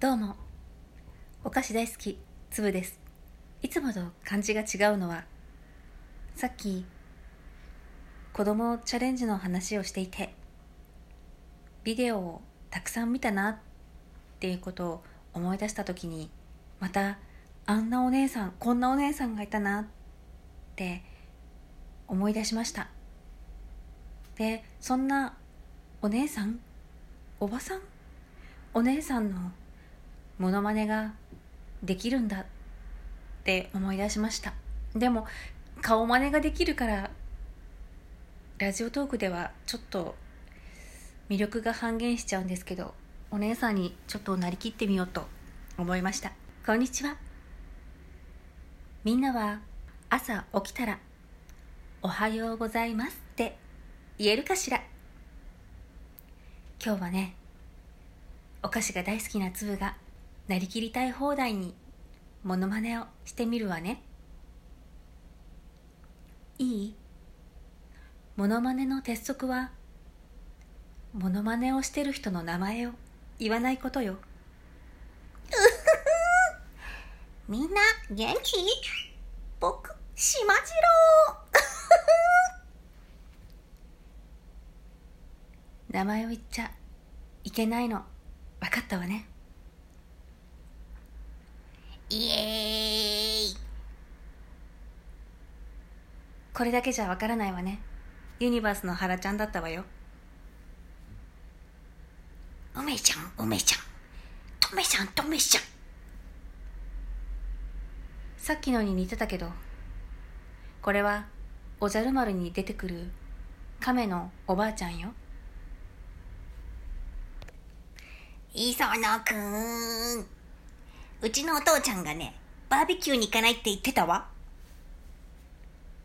どうも。お菓子大好きつぶです。いつもと感じが違うのはさっき子供チャレンジの話をしていてビデオをたくさん見たなっていうことを思い出した時にまたあんなお姉さんこんなお姉さんがいたなって思い出しました。でそんなお姉さんおばさん？お姉さんのモノマネができるんだって思い出しました。でも顔真似ができるからラジオトークではちょっと魅力が半減しちゃうんですけどお姉さんにちょっとなりきってみようと思いました。こんにちは。みんなは朝起きたら「おはようございます」って言えるかしら？今日はねお菓子が大好きな粒がなりきりたい放題にモノマネをしてみるわね。いい？モノマネの鉄則はモノマネをしてる人の名前を言わないことよ。みんな元気？僕、しまじろう名前を言っちゃいけないの。分かったわねイエーイ。これだけじゃわからないわね。ユニバースの原ちゃんだったわよ。梅ちゃん梅ちゃん。とめちゃんとめちゃん。さっきのに似てたけどこれはおじゃる丸に出てくる亀のおばあちゃんよ。磯野くんうちのお父ちゃんがね、バーベキューに行かないって言ってたわ。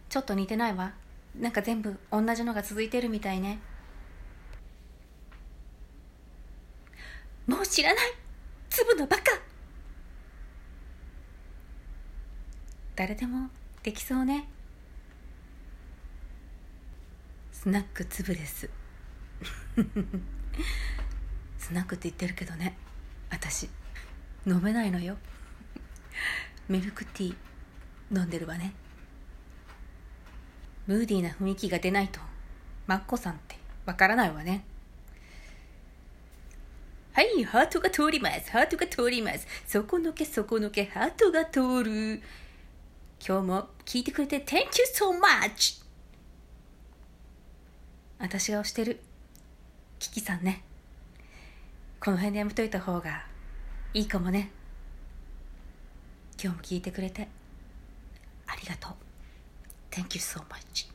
ちょっと似てないわ。なんか全部同じのが続いてるみたいね。もう知らない粒のバカ誰でもできそうね。スナック粒です。スナックって言ってるけどね、私。飲めないのよ。ミルクティー。飲んでるわね。ムーディーな雰囲気が出ないとマッコさんって。わからないわね。はいハートが通ります。ハートが通ります。底抜け底抜け。ハートが通る。今日も聞いてくれて Thank you so much! 私が推してる。キキさんね。この辺でやめといた方が。いいかもね。今日も聞いてくれてありがとう。Thank you so much.